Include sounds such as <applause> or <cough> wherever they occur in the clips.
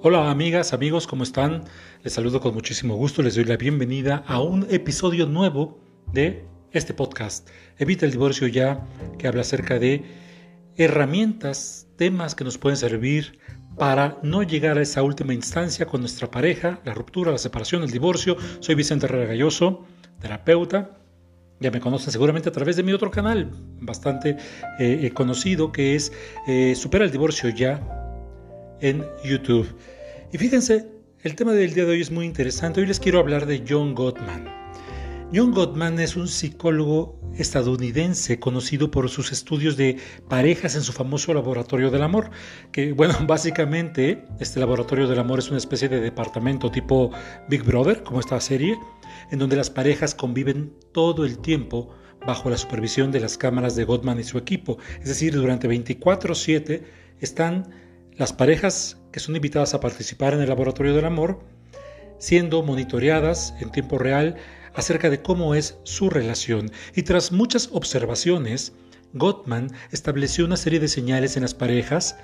Hola amigas, amigos, ¿cómo están? Les saludo con muchísimo gusto, les doy la bienvenida a un episodio nuevo de este podcast. Evita el divorcio ya, que habla acerca de herramientas, temas que nos pueden servir para no llegar a esa última instancia con nuestra pareja, la ruptura, la separación, el divorcio. Soy Vicente Herrera Galloso, terapeuta. Ya me conocen seguramente a través de mi otro canal, bastante eh, eh, conocido, que es eh, Supera el divorcio ya, en YouTube. Y fíjense, el tema del día de hoy es muy interesante. Hoy les quiero hablar de John Gottman. John Gottman es un psicólogo estadounidense conocido por sus estudios de parejas en su famoso laboratorio del amor, que bueno, <laughs> básicamente este laboratorio del amor es una especie de departamento tipo Big Brother, como esta serie, en donde las parejas conviven todo el tiempo bajo la supervisión de las cámaras de Gottman y su equipo, es decir, durante 24/7 están las parejas que son invitadas a participar en el laboratorio del amor, siendo monitoreadas en tiempo real acerca de cómo es su relación. Y tras muchas observaciones, Gottman estableció una serie de señales en las parejas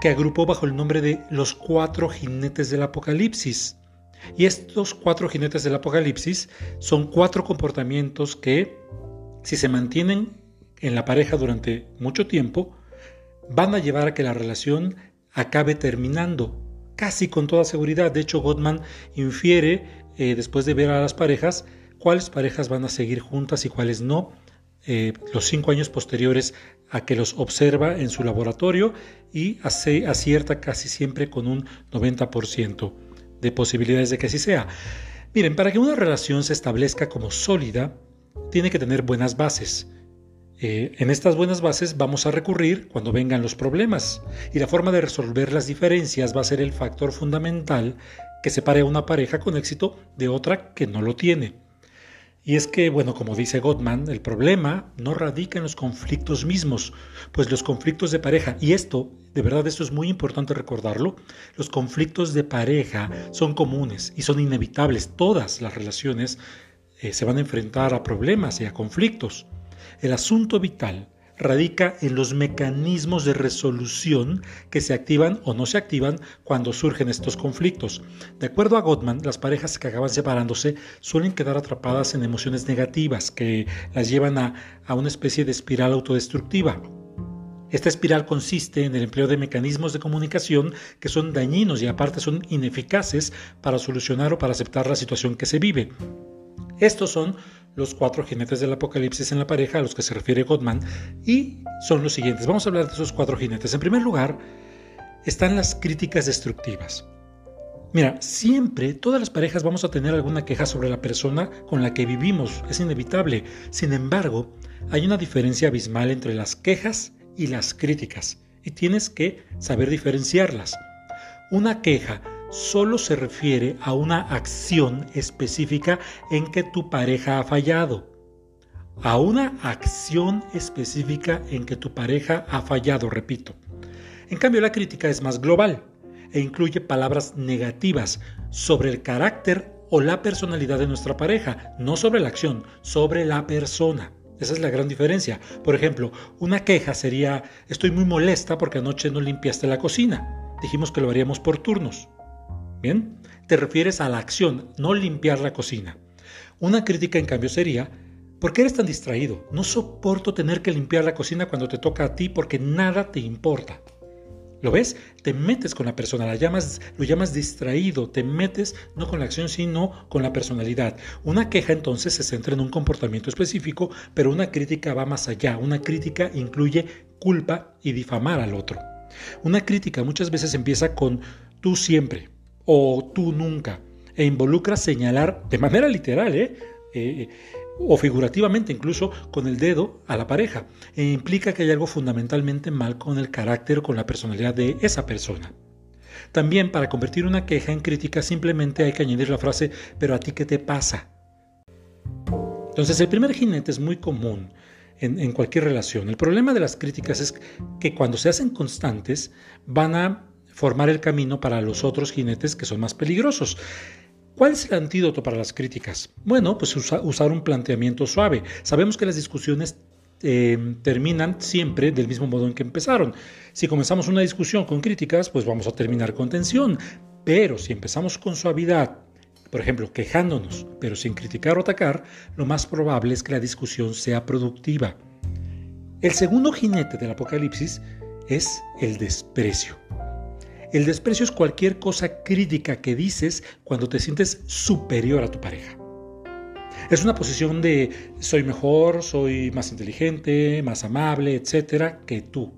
que agrupó bajo el nombre de los cuatro jinetes del apocalipsis. Y estos cuatro jinetes del apocalipsis son cuatro comportamientos que, si se mantienen en la pareja durante mucho tiempo, van a llevar a que la relación acabe terminando, casi con toda seguridad. De hecho, Gottman infiere, eh, después de ver a las parejas, cuáles parejas van a seguir juntas y cuáles no, eh, los cinco años posteriores a que los observa en su laboratorio y hace, acierta casi siempre con un 90% de posibilidades de que así sea. Miren, para que una relación se establezca como sólida, tiene que tener buenas bases. Eh, en estas buenas bases vamos a recurrir cuando vengan los problemas y la forma de resolver las diferencias va a ser el factor fundamental que separe a una pareja con éxito de otra que no lo tiene. Y es que, bueno, como dice Gottman, el problema no radica en los conflictos mismos, pues los conflictos de pareja, y esto, de verdad, esto es muy importante recordarlo, los conflictos de pareja son comunes y son inevitables. Todas las relaciones eh, se van a enfrentar a problemas y a conflictos. El asunto vital radica en los mecanismos de resolución que se activan o no se activan cuando surgen estos conflictos. De acuerdo a Gottman, las parejas que acaban separándose suelen quedar atrapadas en emociones negativas que las llevan a, a una especie de espiral autodestructiva. Esta espiral consiste en el empleo de mecanismos de comunicación que son dañinos y aparte son ineficaces para solucionar o para aceptar la situación que se vive. Estos son los cuatro jinetes del apocalipsis en la pareja a los que se refiere Gottman y son los siguientes. Vamos a hablar de esos cuatro jinetes. En primer lugar, están las críticas destructivas. Mira, siempre todas las parejas vamos a tener alguna queja sobre la persona con la que vivimos, es inevitable. Sin embargo, hay una diferencia abismal entre las quejas y las críticas y tienes que saber diferenciarlas. Una queja solo se refiere a una acción específica en que tu pareja ha fallado. A una acción específica en que tu pareja ha fallado, repito. En cambio, la crítica es más global e incluye palabras negativas sobre el carácter o la personalidad de nuestra pareja, no sobre la acción, sobre la persona. Esa es la gran diferencia. Por ejemplo, una queja sería, estoy muy molesta porque anoche no limpiaste la cocina. Dijimos que lo haríamos por turnos. Bien, te refieres a la acción, no limpiar la cocina. Una crítica en cambio sería, ¿por qué eres tan distraído? No soporto tener que limpiar la cocina cuando te toca a ti porque nada te importa. ¿Lo ves? Te metes con la persona, la llamas, lo llamas distraído, te metes no con la acción, sino con la personalidad. Una queja entonces se centra en un comportamiento específico, pero una crítica va más allá. Una crítica incluye culpa y difamar al otro. Una crítica muchas veces empieza con tú siempre, o tú nunca, e involucra señalar de manera literal, ¿eh? Eh, o figurativamente incluso con el dedo a la pareja, e implica que hay algo fundamentalmente mal con el carácter o con la personalidad de esa persona. También para convertir una queja en crítica simplemente hay que añadir la frase, pero a ti qué te pasa. Entonces el primer jinete es muy común en, en cualquier relación. El problema de las críticas es que cuando se hacen constantes van a formar el camino para los otros jinetes que son más peligrosos. ¿Cuál es el antídoto para las críticas? Bueno, pues usar un planteamiento suave. Sabemos que las discusiones eh, terminan siempre del mismo modo en que empezaron. Si comenzamos una discusión con críticas, pues vamos a terminar con tensión. Pero si empezamos con suavidad, por ejemplo, quejándonos, pero sin criticar o atacar, lo más probable es que la discusión sea productiva. El segundo jinete del apocalipsis es el desprecio. El desprecio es cualquier cosa crítica que dices cuando te sientes superior a tu pareja. Es una posición de soy mejor, soy más inteligente, más amable, etcétera, que tú.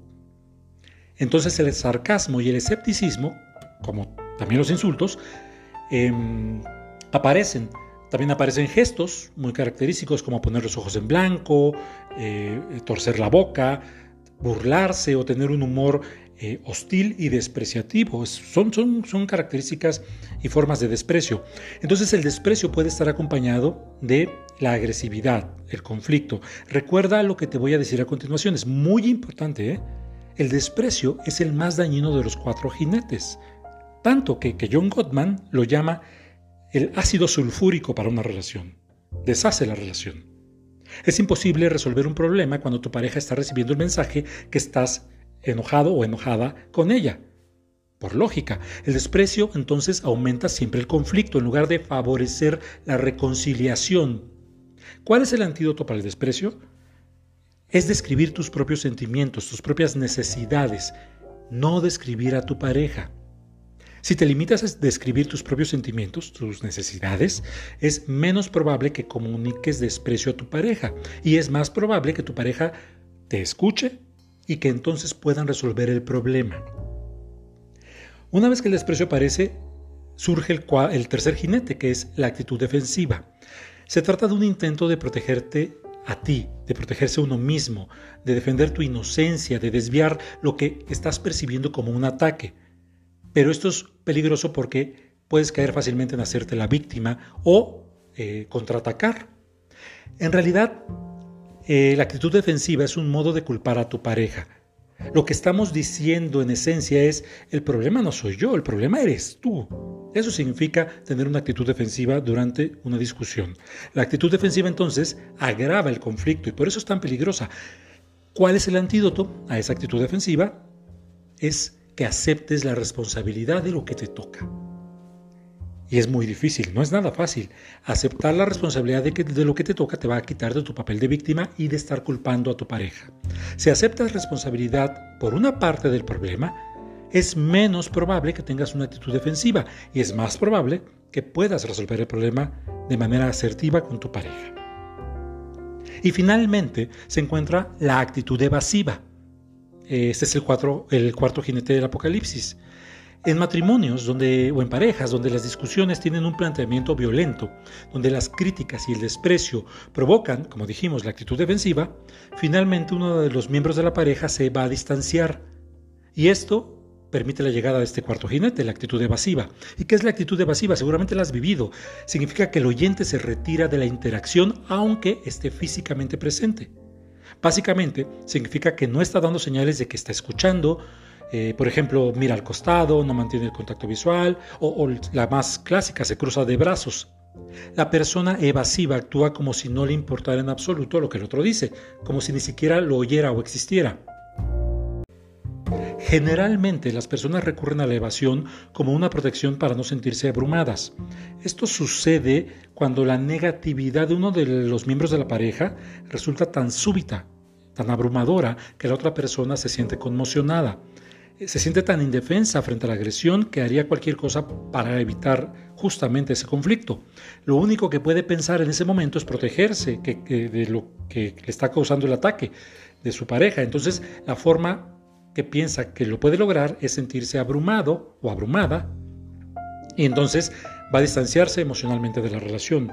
Entonces el sarcasmo y el escepticismo, como también los insultos, em, aparecen. También aparecen gestos muy característicos como poner los ojos en blanco, eh, torcer la boca, burlarse o tener un humor eh, hostil y despreciativo. Son, son, son características y formas de desprecio. Entonces el desprecio puede estar acompañado de la agresividad, el conflicto. Recuerda lo que te voy a decir a continuación, es muy importante. ¿eh? El desprecio es el más dañino de los cuatro jinetes, tanto que, que John Gottman lo llama el ácido sulfúrico para una relación. Deshace la relación. Es imposible resolver un problema cuando tu pareja está recibiendo el mensaje que estás enojado o enojada con ella. Por lógica, el desprecio entonces aumenta siempre el conflicto en lugar de favorecer la reconciliación. ¿Cuál es el antídoto para el desprecio? Es describir tus propios sentimientos, tus propias necesidades, no describir a tu pareja. Si te limitas a describir tus propios sentimientos, tus necesidades, es menos probable que comuniques desprecio a tu pareja y es más probable que tu pareja te escuche y que entonces puedan resolver el problema. Una vez que el desprecio aparece, surge el, el tercer jinete, que es la actitud defensiva. Se trata de un intento de protegerte a ti, de protegerse a uno mismo, de defender tu inocencia, de desviar lo que estás percibiendo como un ataque. Pero esto es peligroso porque puedes caer fácilmente en hacerte la víctima o eh, contraatacar. En realidad, eh, la actitud defensiva es un modo de culpar a tu pareja. Lo que estamos diciendo en esencia es, el problema no soy yo, el problema eres tú. Eso significa tener una actitud defensiva durante una discusión. La actitud defensiva entonces agrava el conflicto y por eso es tan peligrosa. ¿Cuál es el antídoto a esa actitud defensiva? Es que aceptes la responsabilidad de lo que te toca. Y es muy difícil, no es nada fácil. Aceptar la responsabilidad de, que, de lo que te toca te va a quitar de tu papel de víctima y de estar culpando a tu pareja. Si aceptas responsabilidad por una parte del problema, es menos probable que tengas una actitud defensiva y es más probable que puedas resolver el problema de manera asertiva con tu pareja. Y finalmente se encuentra la actitud evasiva. Este es el, el cuarto jinete del apocalipsis. En matrimonios donde, o en parejas donde las discusiones tienen un planteamiento violento, donde las críticas y el desprecio provocan, como dijimos, la actitud defensiva, finalmente uno de los miembros de la pareja se va a distanciar. Y esto permite la llegada de este cuarto jinete, la actitud evasiva. ¿Y qué es la actitud evasiva? Seguramente la has vivido. Significa que el oyente se retira de la interacción aunque esté físicamente presente. Básicamente significa que no está dando señales de que está escuchando, eh, por ejemplo, mira al costado, no mantiene el contacto visual, o, la más clásica, se cruza de brazos. La persona evasiva actúa como si no le importara en absoluto lo que el otro dice, como si ni siquiera lo oyera o existiera. Generalmente las personas recurren a la evasión como una protección para no sentirse abrumadas. Esto sucede cuando la negatividad de uno de los miembros de la pareja resulta tan súbita, tan abrumadora, que la otra persona se siente conmocionada se siente tan indefensa frente a la agresión que haría cualquier cosa para evitar justamente ese conflicto. Lo único que puede pensar en ese momento es protegerse de lo que le está causando el ataque de su pareja. Entonces, la forma piensa que lo puede lograr es sentirse abrumado o abrumada y entonces va a distanciarse emocionalmente de la relación.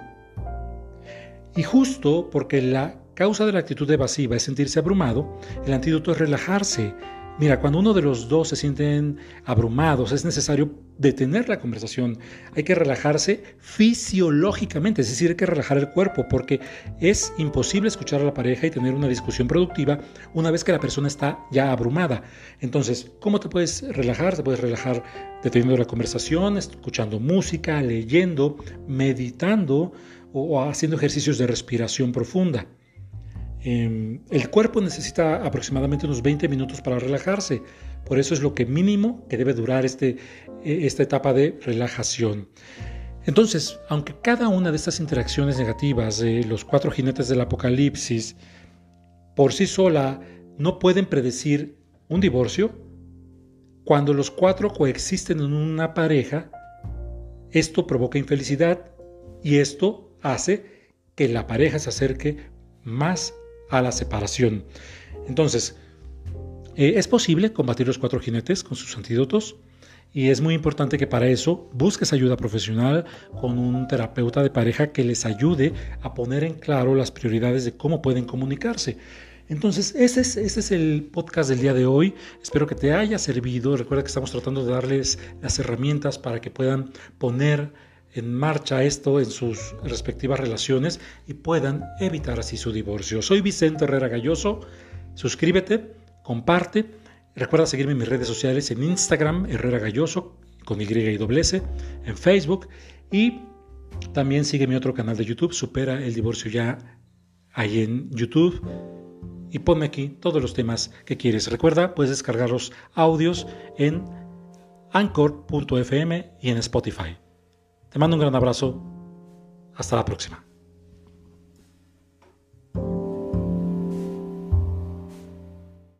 Y justo porque la causa de la actitud evasiva es sentirse abrumado, el antídoto es relajarse, Mira, cuando uno de los dos se sienten abrumados, es necesario detener la conversación. Hay que relajarse fisiológicamente, es decir, hay que relajar el cuerpo, porque es imposible escuchar a la pareja y tener una discusión productiva una vez que la persona está ya abrumada. Entonces, ¿cómo te puedes relajar? Te puedes relajar deteniendo la conversación, escuchando música, leyendo, meditando o haciendo ejercicios de respiración profunda. Em, el cuerpo necesita aproximadamente unos 20 minutos para relajarse. Por eso es lo que mínimo que debe durar este, e, esta etapa de relajación. Entonces, aunque cada una de estas interacciones negativas de los cuatro jinetes del apocalipsis por sí sola no pueden predecir un divorcio, cuando los cuatro coexisten en una pareja, esto provoca infelicidad y esto hace que la pareja se acerque más a la separación. Entonces, eh, es posible combatir los cuatro jinetes con sus antídotos y es muy importante que para eso busques ayuda profesional con un terapeuta de pareja que les ayude a poner en claro las prioridades de cómo pueden comunicarse. Entonces, ese es, ese es el podcast del día de hoy. Espero que te haya servido. Recuerda que estamos tratando de darles las herramientas para que puedan poner en marcha esto en sus respectivas relaciones y puedan evitar así su divorcio. Soy Vicente Herrera Galloso. Suscríbete, comparte. Recuerda seguirme en mis redes sociales en Instagram, Herrera Galloso, con Y y doble S, en Facebook y también sigue mi otro canal de YouTube, Supera el Divorcio Ya, ahí en YouTube. Y ponme aquí todos los temas que quieres. Recuerda, puedes descargar los audios en anchor.fm y en Spotify. Te mando un gran abrazo. Hasta la próxima.